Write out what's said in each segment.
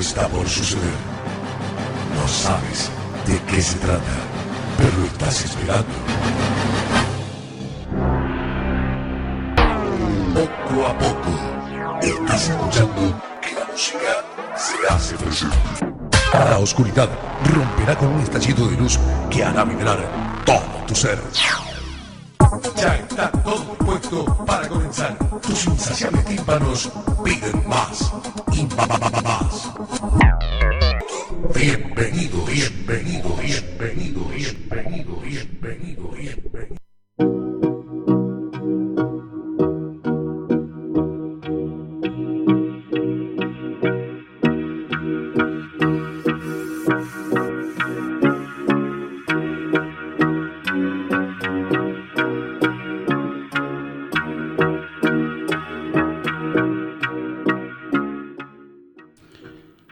está por suceder. No sabes de qué se trata, pero estás esperando. Poco a poco, estás escuchando que la música se hace presente. La oscuridad romperá con un estallido de luz que hará vibrar todo tu ser. Ya está todo puesto para comenzar. Tus insaciables tímpanos piden más. Bienvenido, bienvenido, bienvenido, bienvenido, bienvenido, bienvenido.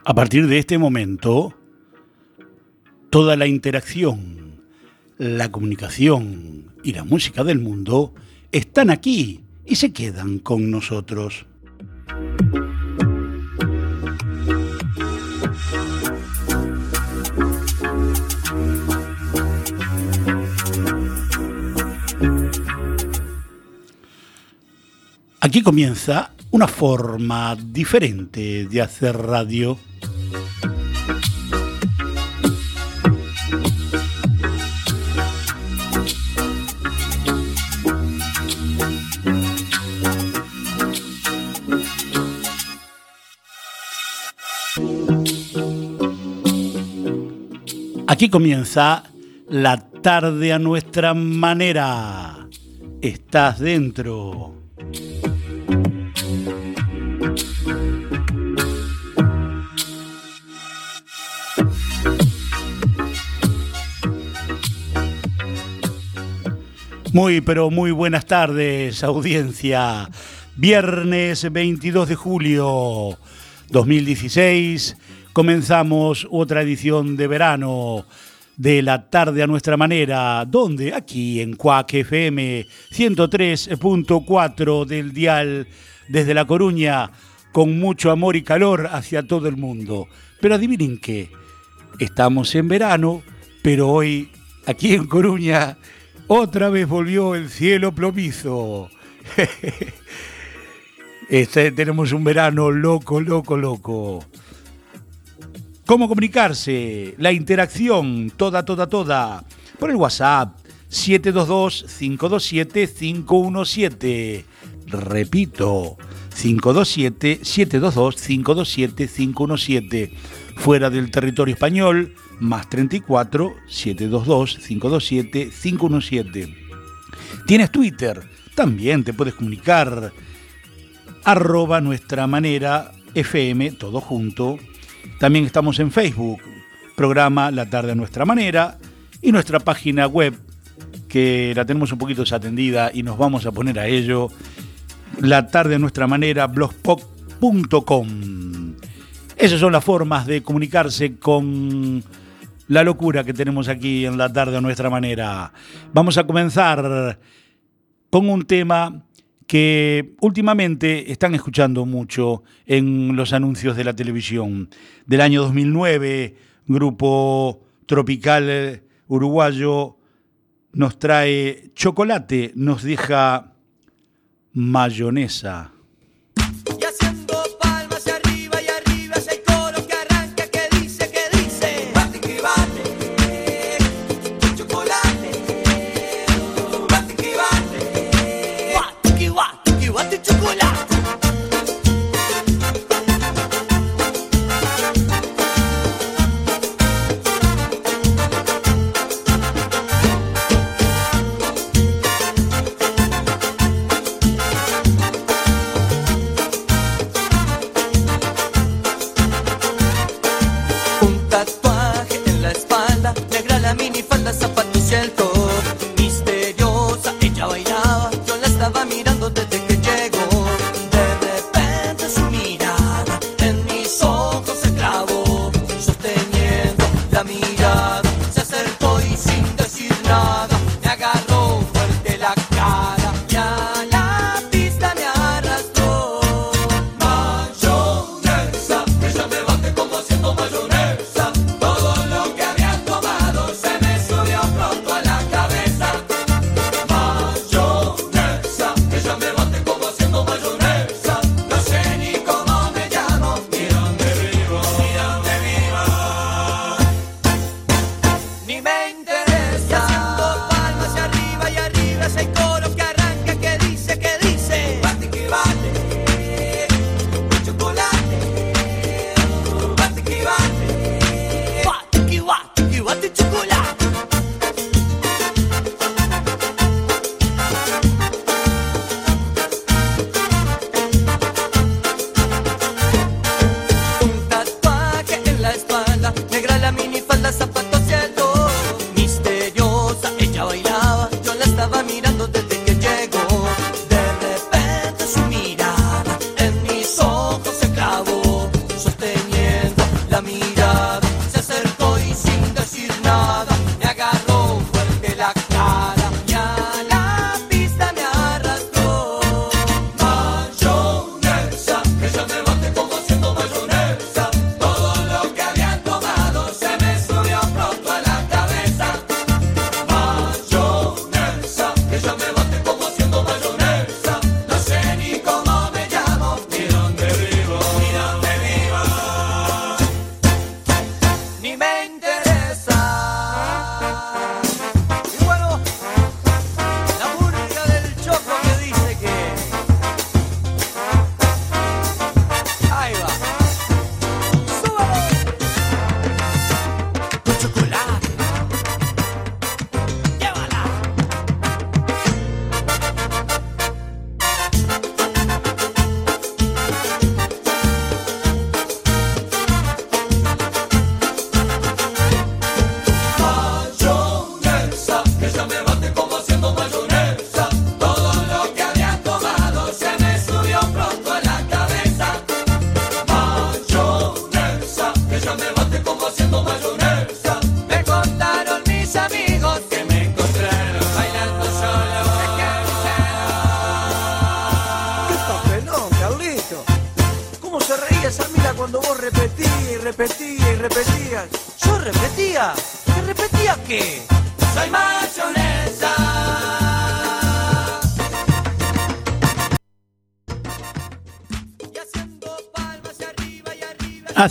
A partir de este momento, toda la interacción, la comunicación y la música del mundo están aquí y se quedan con nosotros. Aquí comienza una forma diferente de hacer radio. Comienza la tarde a nuestra manera. Estás dentro. Muy, pero muy buenas tardes, audiencia. Viernes 22 de julio 2016 comenzamos otra edición de verano de la tarde a nuestra manera, donde aquí en Cuac FM 103.4 del dial desde La Coruña, con mucho amor y calor hacia todo el mundo. Pero adivinen qué, estamos en verano, pero hoy aquí en Coruña otra vez volvió el cielo plomizo. Este, tenemos un verano loco, loco, loco. ¿Cómo comunicarse? La interacción, toda, toda, toda. Por el WhatsApp, 722-527-517. Repito, 527-722-527-517. Fuera del territorio español, más 34 722 527 517. ¿Tienes Twitter? También te puedes comunicar. Arroba nuestra manera FM, todo junto. También estamos en Facebook, programa La tarde a nuestra manera. Y nuestra página web, que la tenemos un poquito desatendida y nos vamos a poner a ello. La tarde a nuestra manera, blogspot.com. Esas son las formas de comunicarse con la locura que tenemos aquí en la tarde a nuestra manera. Vamos a comenzar con un tema que últimamente están escuchando mucho en los anuncios de la televisión. Del año 2009, grupo tropical uruguayo nos trae chocolate, nos deja mayonesa.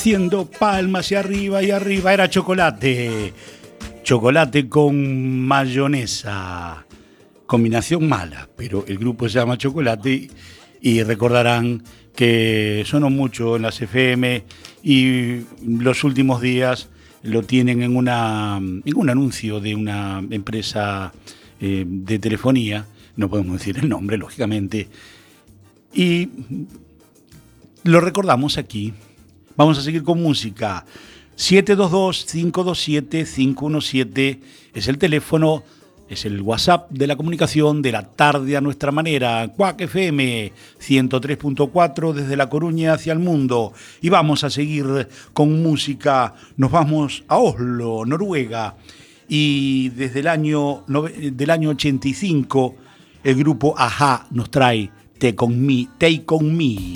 haciendo palmas y arriba y arriba. Era chocolate. Chocolate con mayonesa. Combinación mala, pero el grupo se llama Chocolate y recordarán que sonó mucho en las FM y los últimos días lo tienen en, una, en un anuncio de una empresa eh, de telefonía, no podemos decir el nombre, lógicamente, y lo recordamos aquí Vamos a seguir con música. 722-527-517 es el teléfono, es el WhatsApp de la comunicación de la tarde a nuestra manera. Cuac FM 103.4 desde La Coruña hacia el mundo. Y vamos a seguir con música. Nos vamos a Oslo, Noruega. Y desde el año, del año 85, el grupo Aja nos trae Take On Me. Take on me.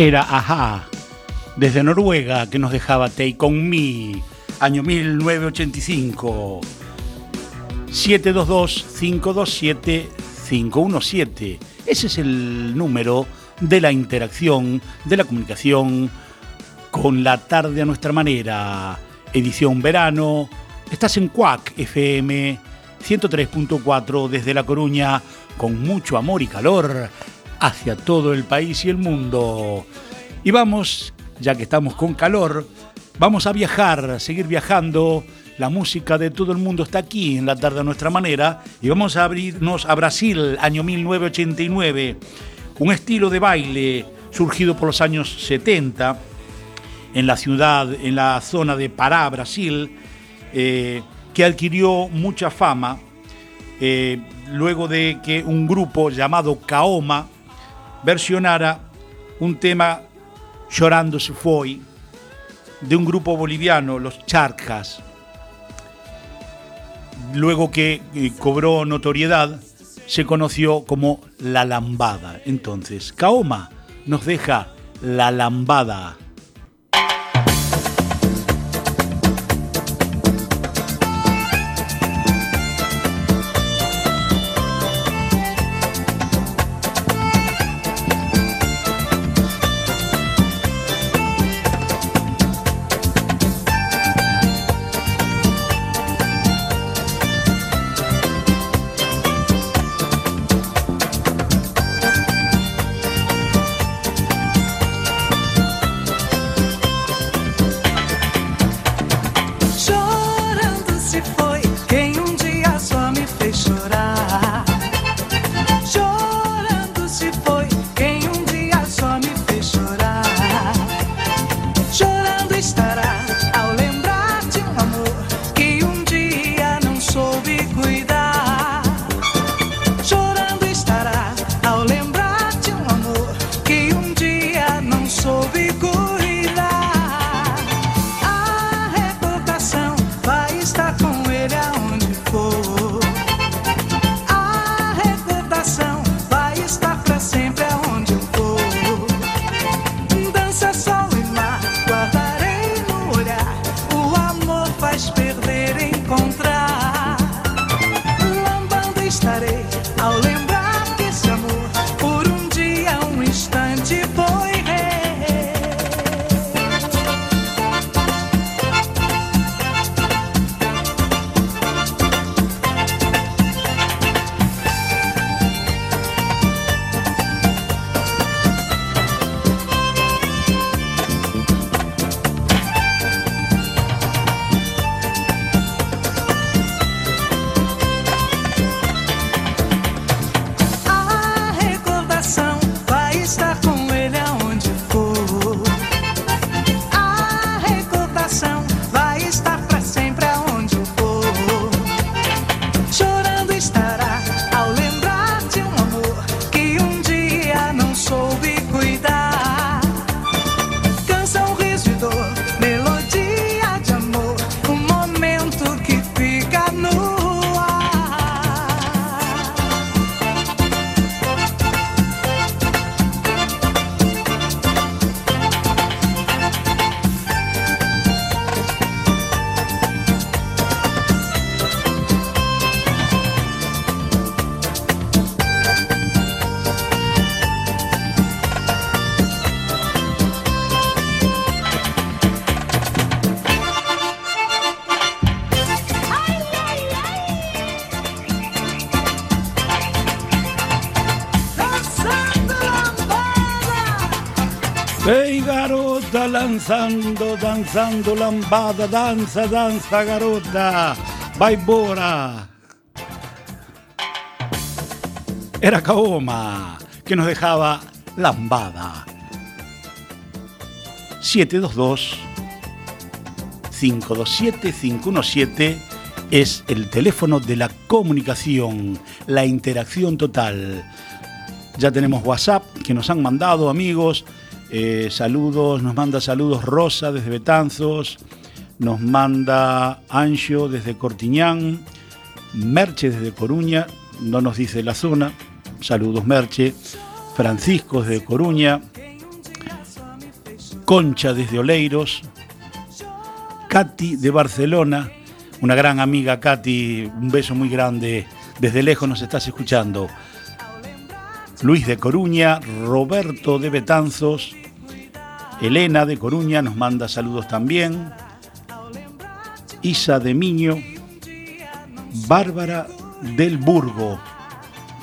Era Aja, desde Noruega, que nos dejaba Take On Me, año 1985. 722-527-517. Ese es el número de la interacción, de la comunicación con la tarde a nuestra manera. Edición verano. Estás en Cuac FM 103.4 desde La Coruña, con mucho amor y calor hacia todo el país y el mundo. Y vamos, ya que estamos con calor, vamos a viajar, a seguir viajando. La música de todo el mundo está aquí en la tarde a nuestra manera y vamos a abrirnos a Brasil, año 1989. Un estilo de baile surgido por los años 70 en la ciudad, en la zona de Pará, Brasil, eh, que adquirió mucha fama eh, luego de que un grupo llamado Kaoma versionara un tema Llorando se fue de un grupo boliviano, los Charcas. Luego que eh, cobró notoriedad, se conoció como La Lambada. Entonces, Kaoma nos deja La Lambada. Lanzando, danzando lambada, danza, danza garota, vai bora. Era Kaoma que nos dejaba lambada. 722 527 517 es el teléfono de la comunicación, la interacción total. Ya tenemos WhatsApp que nos han mandado amigos. Eh, saludos, nos manda saludos Rosa desde Betanzos, nos manda Ancho desde Cortiñán, Merche desde Coruña, no nos dice la zona. Saludos Merche, Francisco desde Coruña, Concha desde Oleiros, Katy de Barcelona, una gran amiga Katy, un beso muy grande, desde lejos nos estás escuchando. Luis de Coruña, Roberto de Betanzos, Elena de Coruña nos manda saludos también, Isa de Miño, Bárbara del Burgo,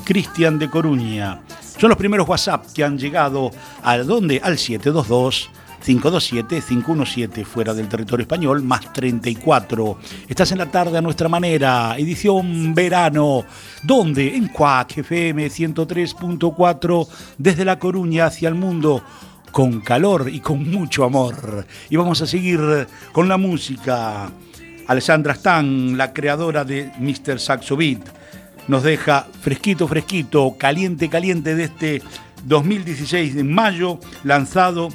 Cristian de Coruña. Son los primeros WhatsApp que han llegado a donde al 722 527 517 fuera del territorio español más 34. Estás en la tarde a nuestra manera, edición verano, donde en Cuac FM 103.4 desde La Coruña hacia el mundo con calor y con mucho amor. Y vamos a seguir con la música. Alessandra Stan, la creadora de Mr. Saxo Beat, nos deja fresquito, fresquito, caliente, caliente de este 2016 de mayo, lanzado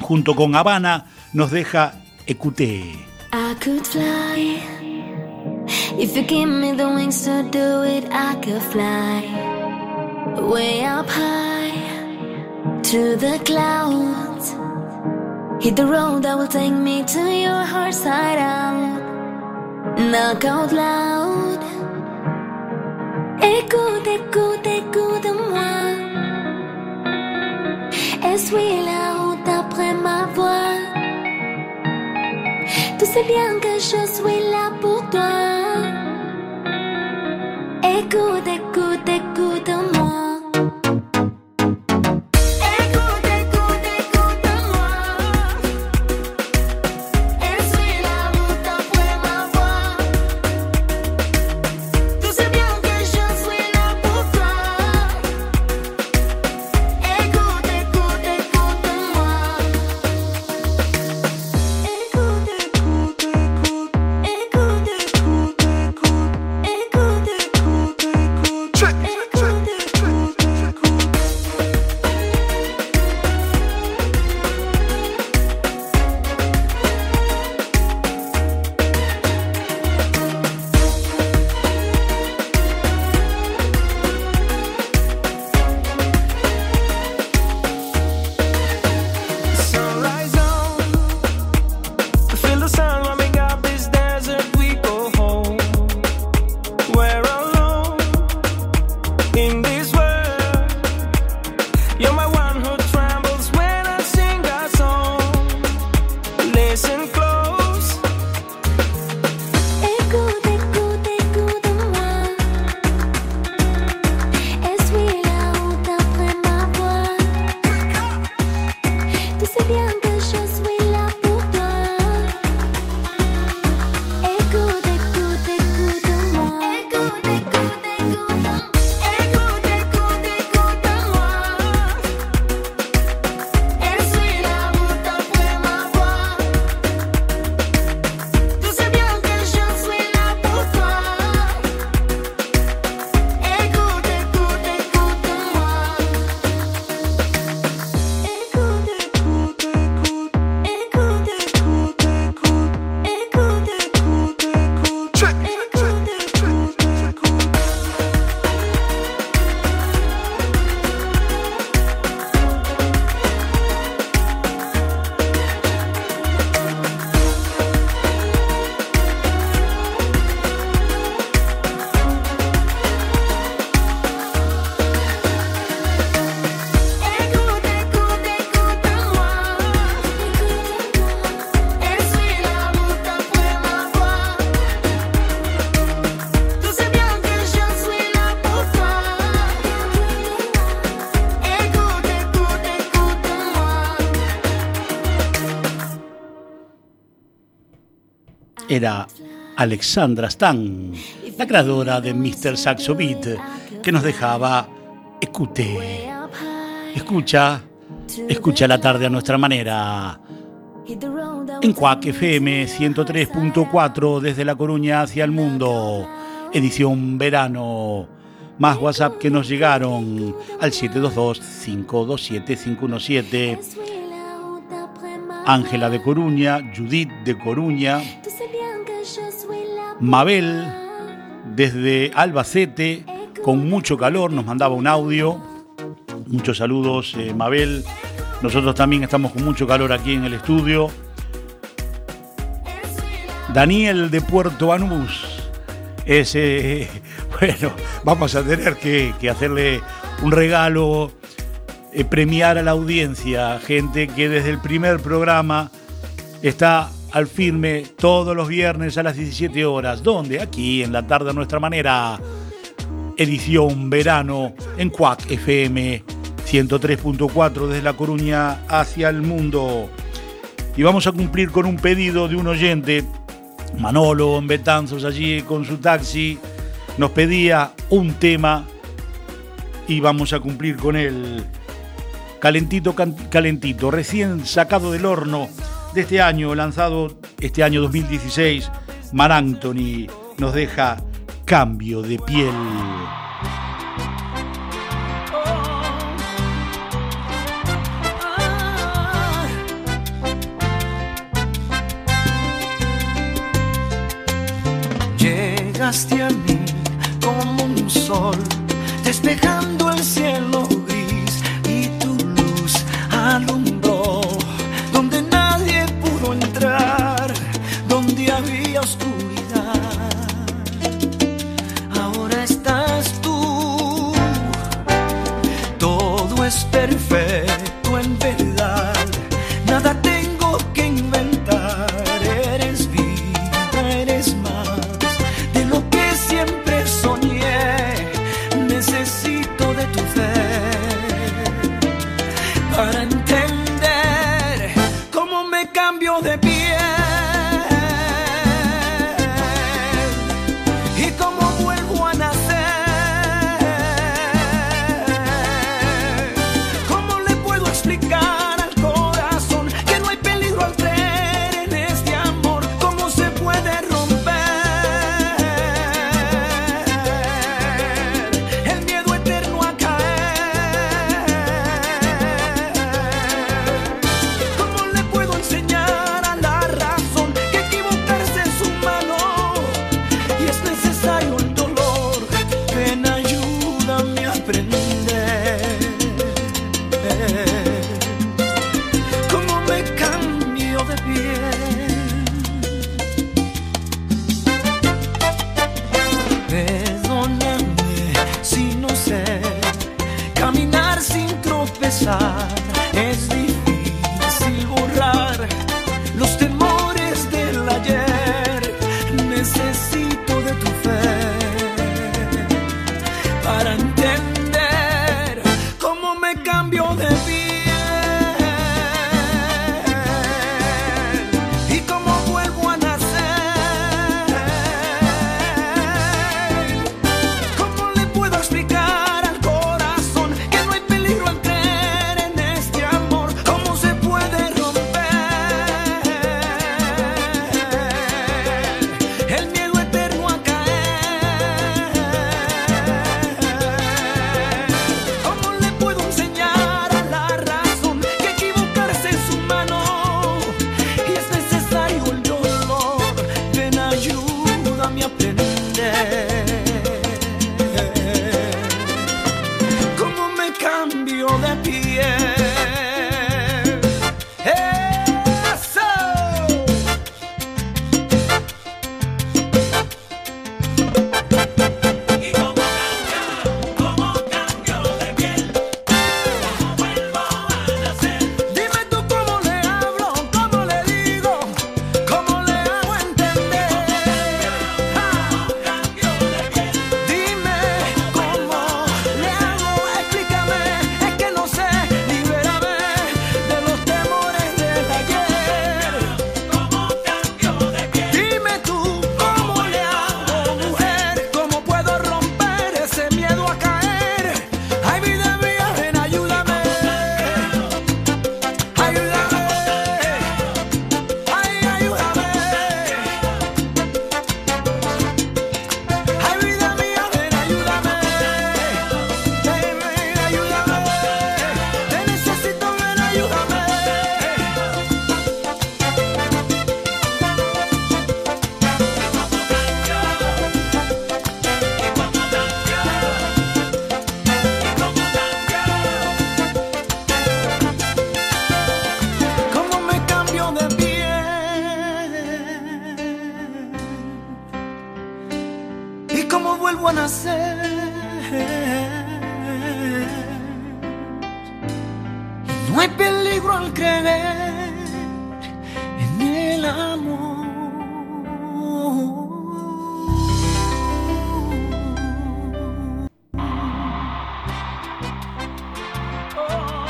junto con Habana, nos deja Ecute. I could fly. If you give me the wings to do it, I could fly. Way up high to the clouds. Hit the road that will take me to your heart side out. Knock out loud. Écoute, écoute, écoute-moi. La route ma voix. Tu sais bien que je suis là pour toi. Écoute, écoute, era Alexandra Stan, la creadora de Mr. Saxo Beat, que nos dejaba Escute. Escucha, escucha la tarde a nuestra manera. En Cuac FM 103.4 desde La Coruña hacia el mundo. Edición verano. Más WhatsApp que nos llegaron al 722-527-517. Ángela de Coruña, Judith de Coruña, Mabel desde Albacete, con mucho calor, nos mandaba un audio. Muchos saludos, eh, Mabel. Nosotros también estamos con mucho calor aquí en el estudio. Daniel de Puerto Banús. Ese, bueno, vamos a tener que, que hacerle un regalo, eh, premiar a la audiencia, gente que desde el primer programa está al firme todos los viernes a las 17 horas. ¿Dónde? Aquí en la tarde a nuestra manera. Edición verano en Cuac FM 103.4 desde La Coruña hacia el mundo. Y vamos a cumplir con un pedido de un oyente, Manolo en Betanzos, allí con su taxi, nos pedía un tema y vamos a cumplir con él. Calentito, calentito, recién sacado del horno de este año, lanzado este año 2016, Mar Anthony nos deja cambio de piel. Llegaste a mí como un sol, despejando el cielo gris y tu luz alumbró estás tú, todo es perfecto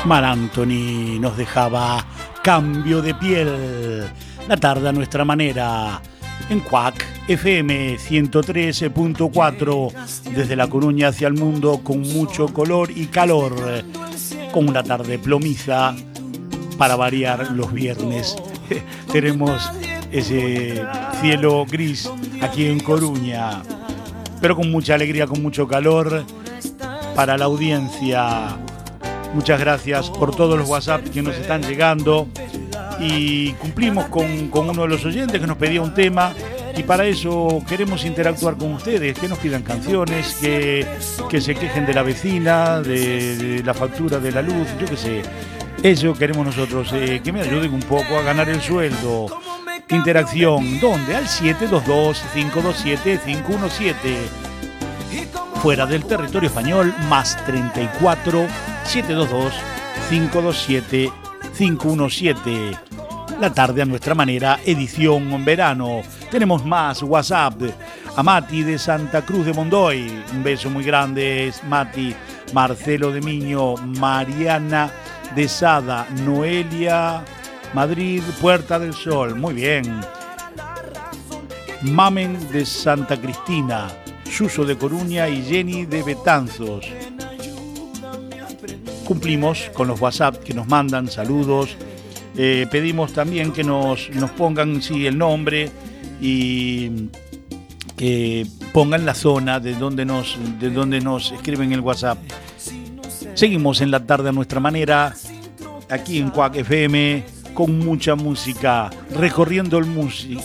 Mar Anthony nos dejaba cambio de piel. La tarde a nuestra manera. En Cuac FM 113.4. Desde La Coruña hacia el mundo con mucho color y calor. Con una tarde plomiza. Para variar los viernes. Tenemos ese cielo gris aquí en Coruña. Pero con mucha alegría, con mucho calor. Para la audiencia. Muchas gracias por todos los WhatsApp que nos están llegando. Y cumplimos con, con uno de los oyentes que nos pedía un tema. Y para eso queremos interactuar con ustedes, que nos pidan canciones, que, que se quejen de la vecina, de, la factura de la luz, yo qué sé. Eso queremos nosotros, eh, que me ayuden un poco a ganar el sueldo. Interacción, ¿dónde? Al 722-527-517 fuera del territorio español, más 34 722 527 517. La tarde a nuestra manera, edición verano. Tenemos más WhatsApp. A Mati de Santa Cruz de Mondoy. Un beso muy grande, Mati. Marcelo de Miño, Mariana de Sada, Noelia, Madrid, Puerta del Sol. Muy bien. Mamen de Santa Cristina, Suso de Coruña y Jenny de Betanzos. Cumplimos con los WhatsApp que nos mandan saludos. Eh, pedimos también que nos, nos pongan sí, el nombre y que pongan la zona de donde nos, de donde nos escriben el WhatsApp. Seguimos en la tarde a nuestra manera, aquí en Cuac FM, con mucha música, recorriendo el,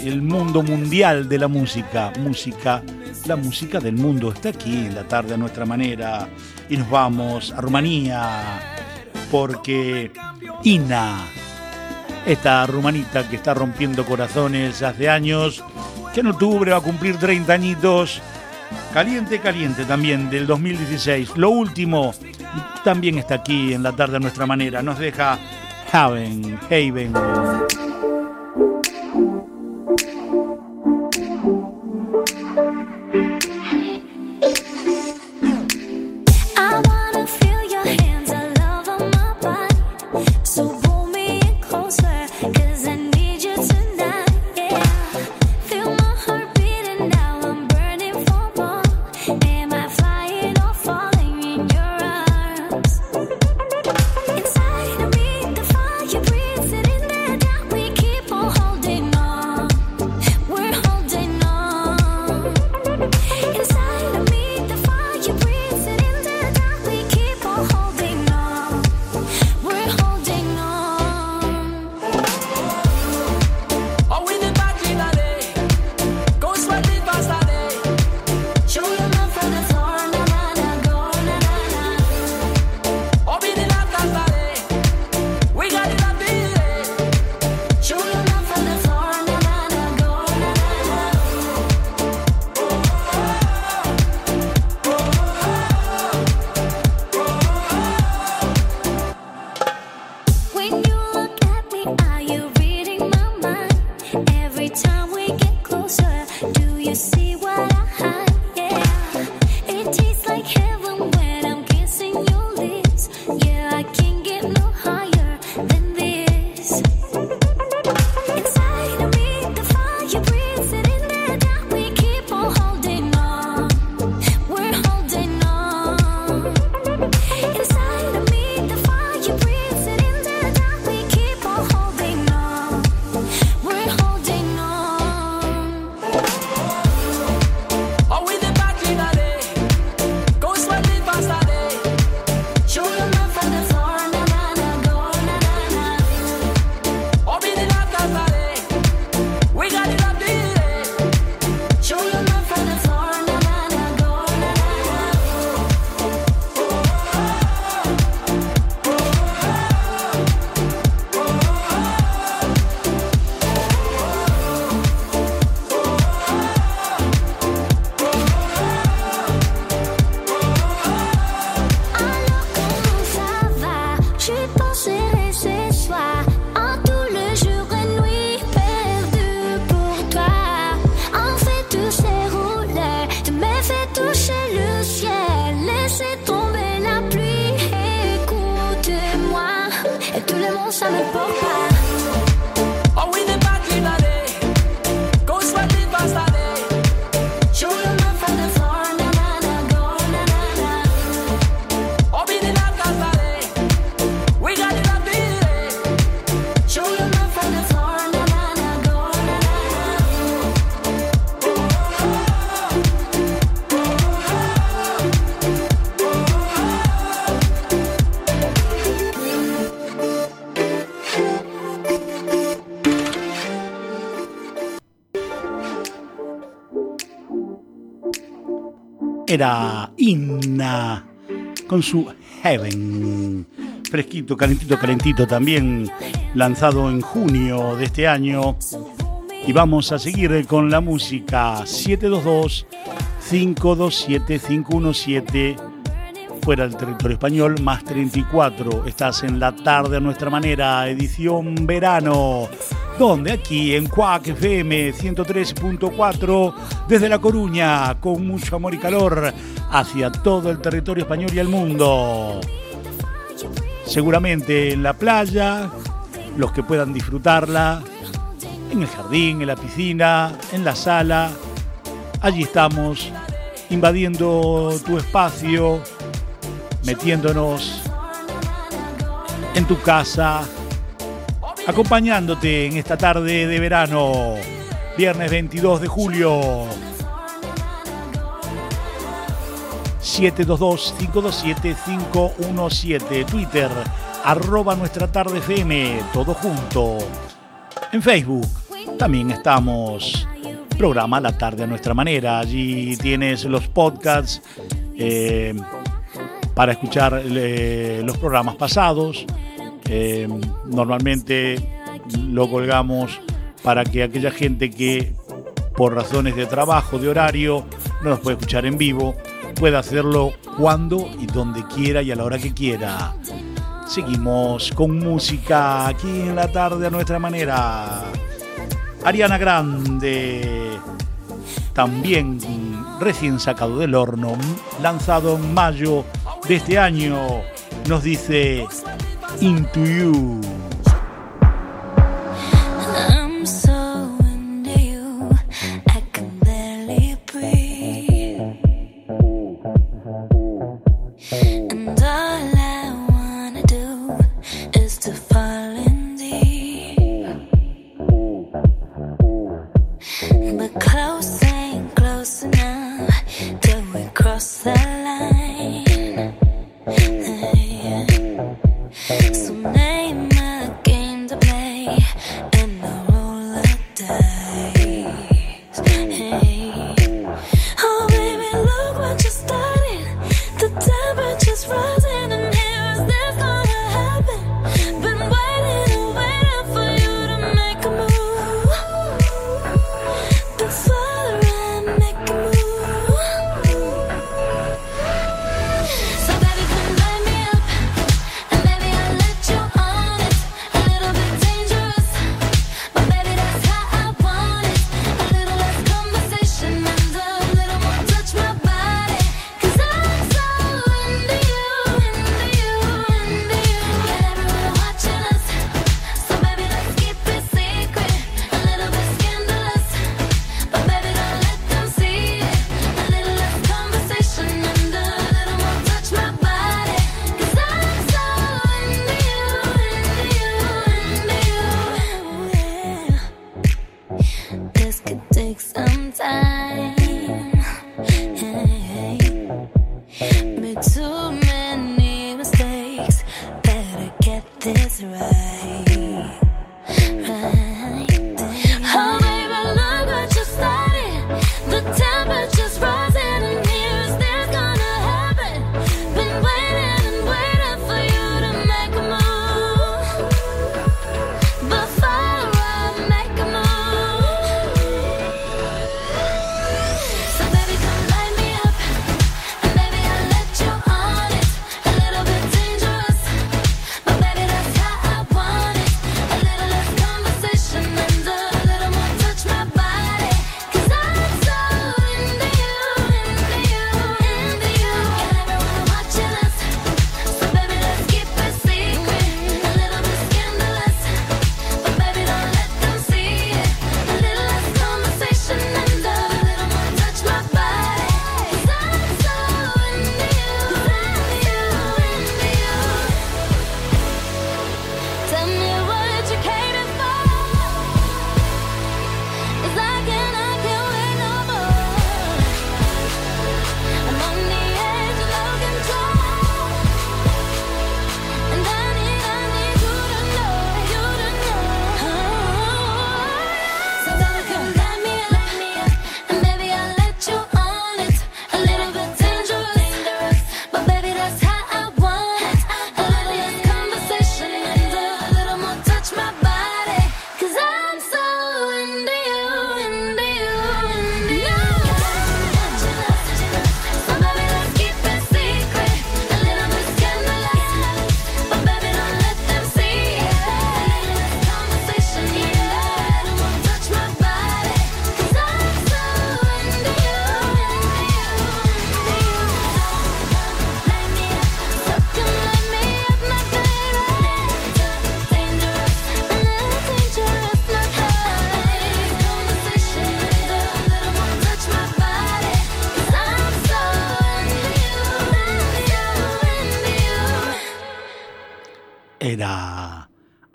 el mundo mundial de la música. Música, la música del mundo está aquí en la tarde a nuestra manera. Y nos vamos a Rumanía, porque Ina, esta rumanita que está rompiendo corazones hace años, que en octubre va a cumplir 30 añitos. Caliente, caliente también del 2016. Lo último también está aquí en la tarde a nuestra manera. Nos deja Haven, Haven. Era Inna con su Heaven. Fresquito, calentito, calentito también lanzado en junio de este año. Y vamos a seguir con la música 722 527 517 fuera del territorio español, más 34. Estás en la tarde a nuestra manera, edición verano, donde aquí en Cuac FM 103.4, desde La Coruña, con mucho amor y calor, hacia todo el territorio español y el mundo. Seguramente en la playa, los que puedan disfrutarla, en el jardín, en la piscina, en la sala. Allí estamos, invadiendo tu espacio, metiéndonos en tu casa, acompañándote en esta tarde de verano, viernes 22 de julio. 722-527-517, Twitter, arroba nuestra tarde FM, todo junto. En Facebook también estamos, programa La tarde a nuestra manera, allí tienes los podcasts. eh, para escuchar eh, los programas pasados. Eh, normalmente lo colgamos para que aquella gente que por razones de trabajo, de horario, no nos puede escuchar en vivo, pueda hacerlo cuando y donde quiera y a la hora que quiera. Seguimos con música aquí en la tarde a nuestra manera. Ariana Grande, también recién sacado del horno, lanzado en mayo este año, nos dice Into You.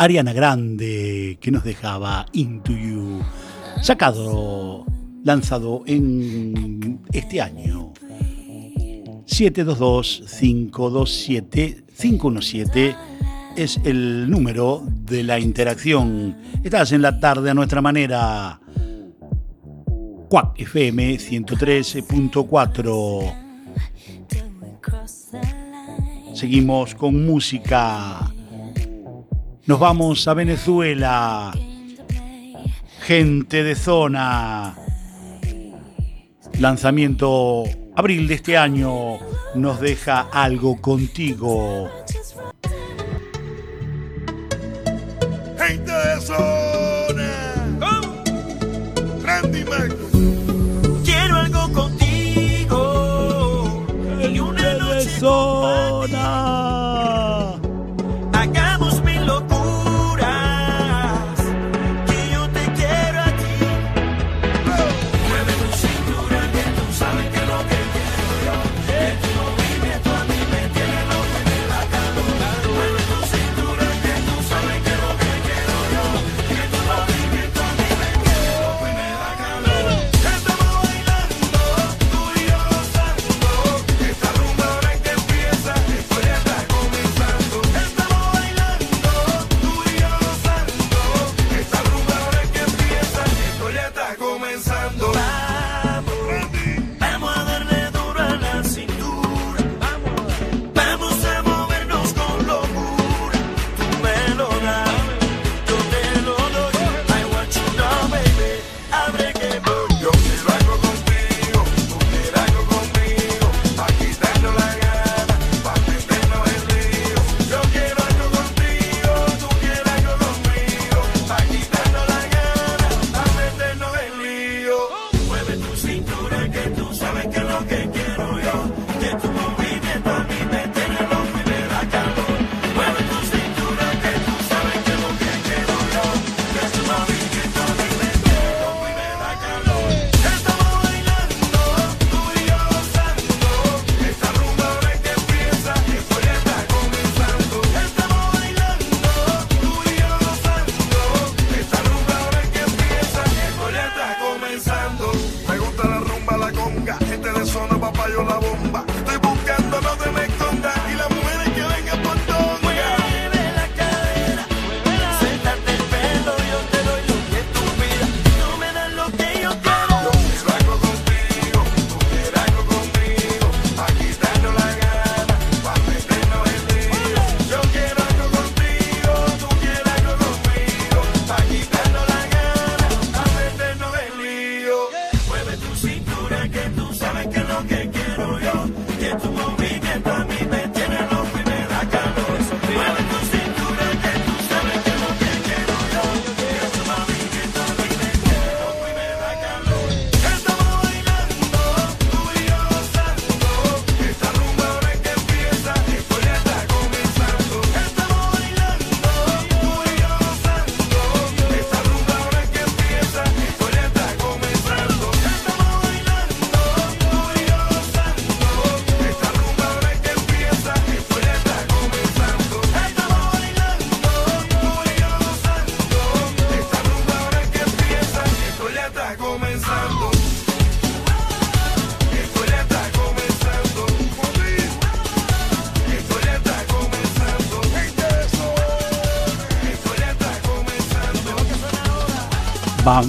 Ariana Grande, que nos dejaba Into You, sacado, lanzado en este año. 722-527-517 es el número de la interacción. Estás en la tarde a nuestra manera. Cuac FM 113.4. Seguimos con música. Nos vamos a Venezuela. Gente de zona. Lanzamiento abril de este año nos deja algo contigo. Gente de zona.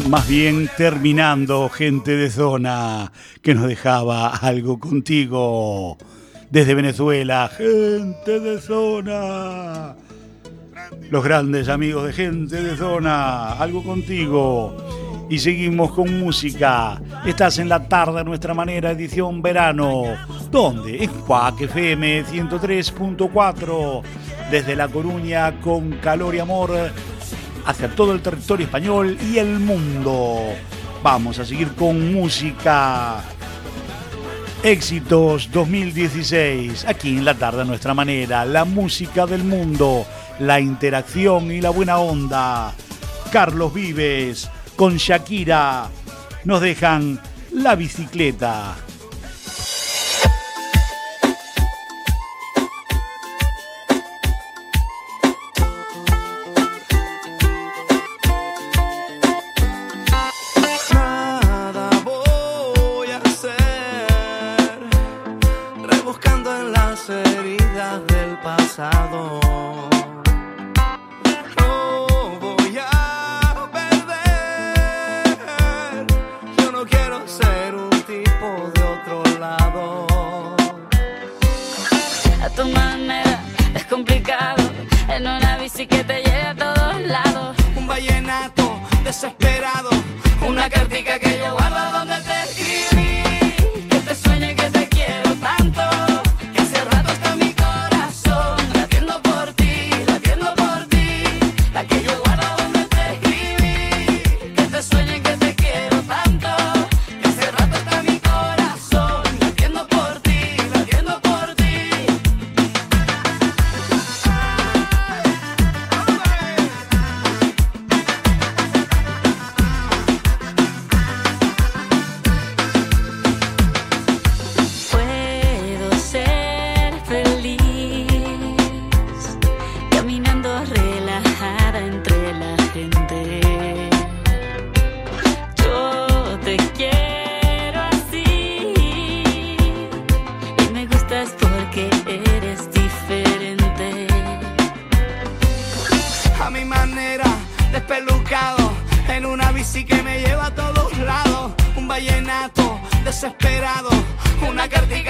más bien terminando, gente de zona, que nos dejaba algo contigo. Desde Venezuela, gente de zona. Los grandes amigos de gente de zona, algo contigo. Y seguimos con música. Estás en la tarde a nuestra manera, edición verano. ¿Dónde? En Cuac FM 103.4. Desde La Coruña, con calor y amor hacia todo el territorio español y el mundo. Vamos a seguir con música. Éxitos 2016, aquí en la tarde a nuestra manera, la música del mundo, la interacción y la buena onda. Carlos Vives con Shakira nos dejan la bicicleta. desesperado, una cartica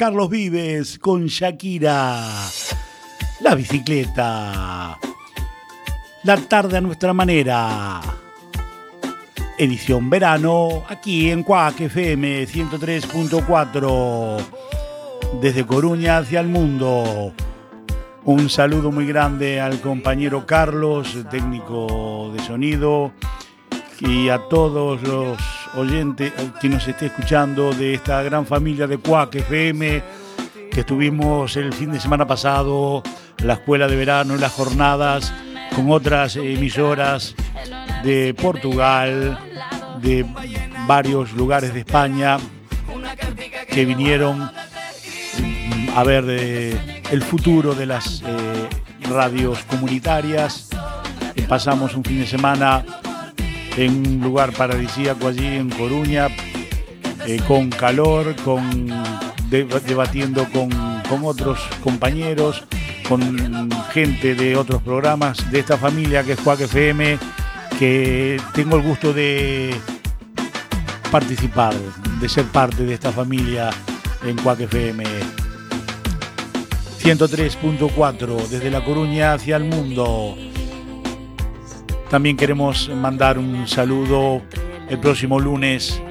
Carlos Vives con Shakira. La bicicleta. La tarde a nuestra manera. Edición verano, aquí en Cuac FM 103.4. Desde Coruña hacia el mundo. Un saludo muy grande al compañero Carlos, técnico de sonido, y a todos los Oyente que nos esté escuchando de esta gran familia de Cuac FM, que estuvimos el fin de semana pasado, la escuela de verano, las jornadas, con otras emisoras de Portugal, de varios lugares de España, que vinieron a ver eh, el futuro de las eh, radios comunitarias. Pasamos un fin de semana en un lugar paradisíaco allí en Coruña, eh, con calor, con debatiendo con, con otros compañeros, con gente de otros programas, de esta familia que es Cuac FM, que tengo el gusto de participar, de ser parte de esta familia en Cuac FM. 103.4 desde La Coruña hacia el mundo. También queremos mandar un saludo el próximo lunes.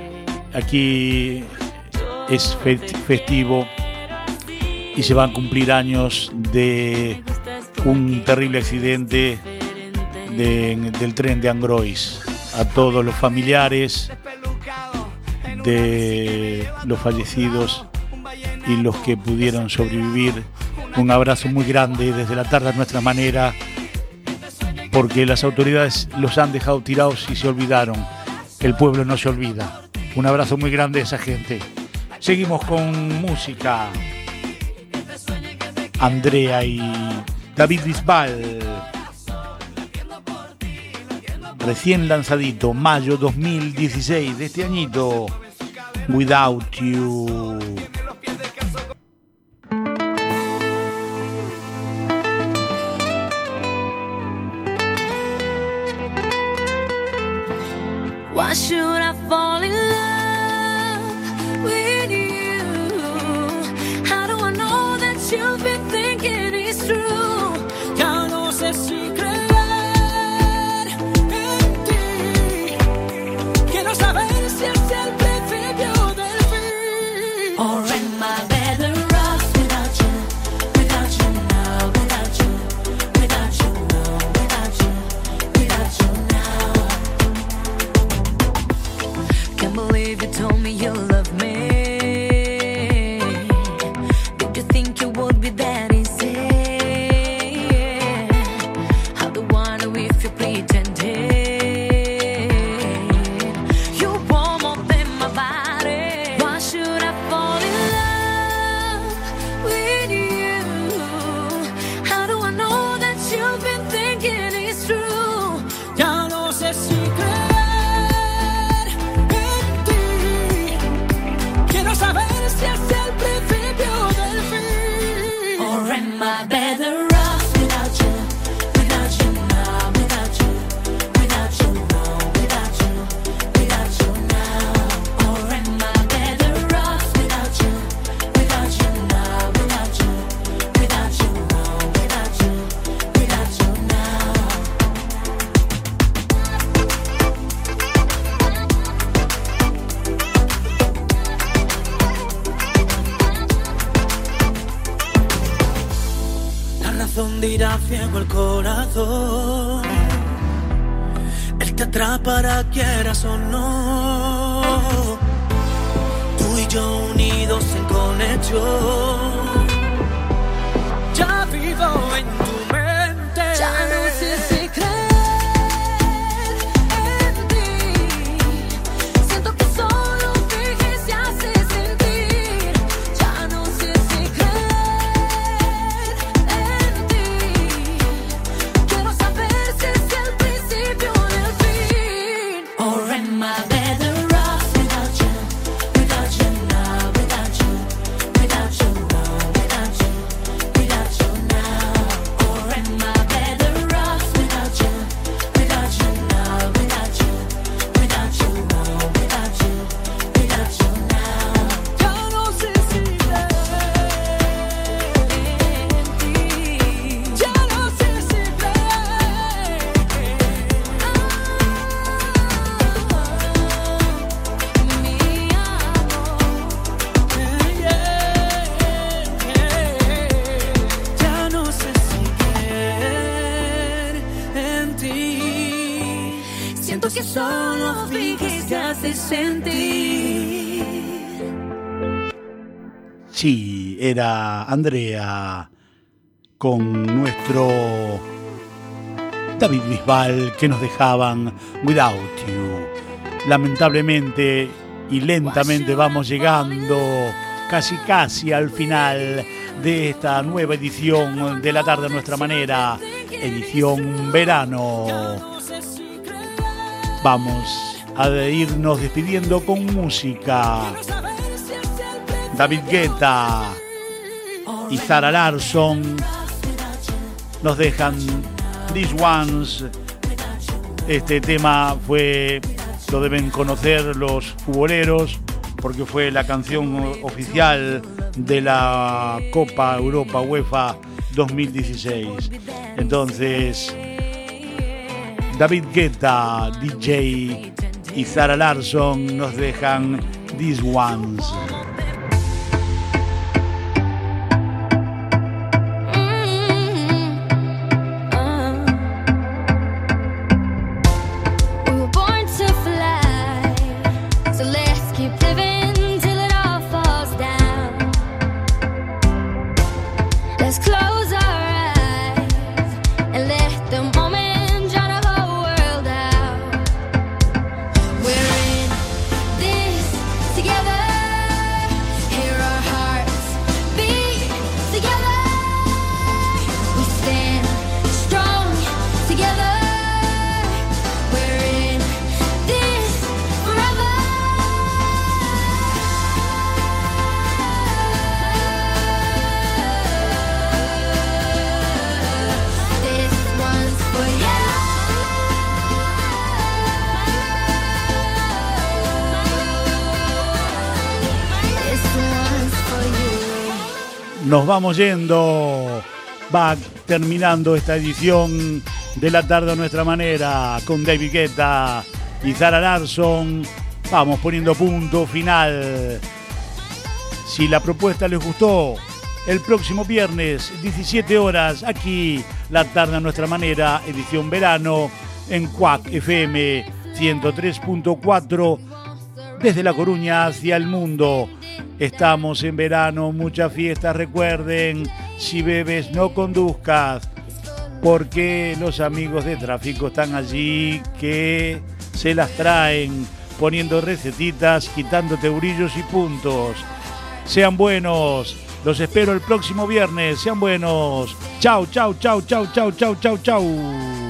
Aquí es festivo y se van a cumplir años de un terrible accidente del tren de Angrois. A todos los familiares de los fallecidos y los que pudieron sobrevivir, un abrazo muy grande desde la tarde a nuestra manera porque las autoridades los han dejado tirados y se olvidaron. El pueblo no se olvida. Un abrazo muy grande a esa gente. Seguimos con música. Andrea y David Bisbal. Recién lanzadito, mayo 2016 de este añito. Without You. Know if your Andrea con nuestro David Bisbal que nos dejaban Without You. Lamentablemente y lentamente vamos llegando casi casi al final de esta nueva edición de la tarde a nuestra manera, edición verano. Vamos a irnos despidiendo con música. David Guetta y Zara Larson nos dejan These Ones. Este tema fue, lo deben conocer los futboleros, porque fue la canción oficial de la Copa Europa UEFA 2016. Entonces, David Guetta, DJ y Zara Larson nos dejan These Ones. Vamos yendo. Va terminando esta edición de la tarde a nuestra manera con David Guetta y Zara Larson. Vamos poniendo punto final. Si la propuesta les gustó, el próximo viernes, 17 horas, aquí, la tarde a nuestra manera, edición verano, en Cuac FM 103.4, desde La Coruña hacia el mundo. Estamos en verano, muchas fiestas, recuerden, si bebes no conduzcas, porque los amigos de tráfico están allí que se las traen, poniendo recetitas, quitándote brillos y puntos. Sean buenos, los espero el próximo viernes, sean buenos. Chau, chau, chau, chau, chau, chau, chau, chau.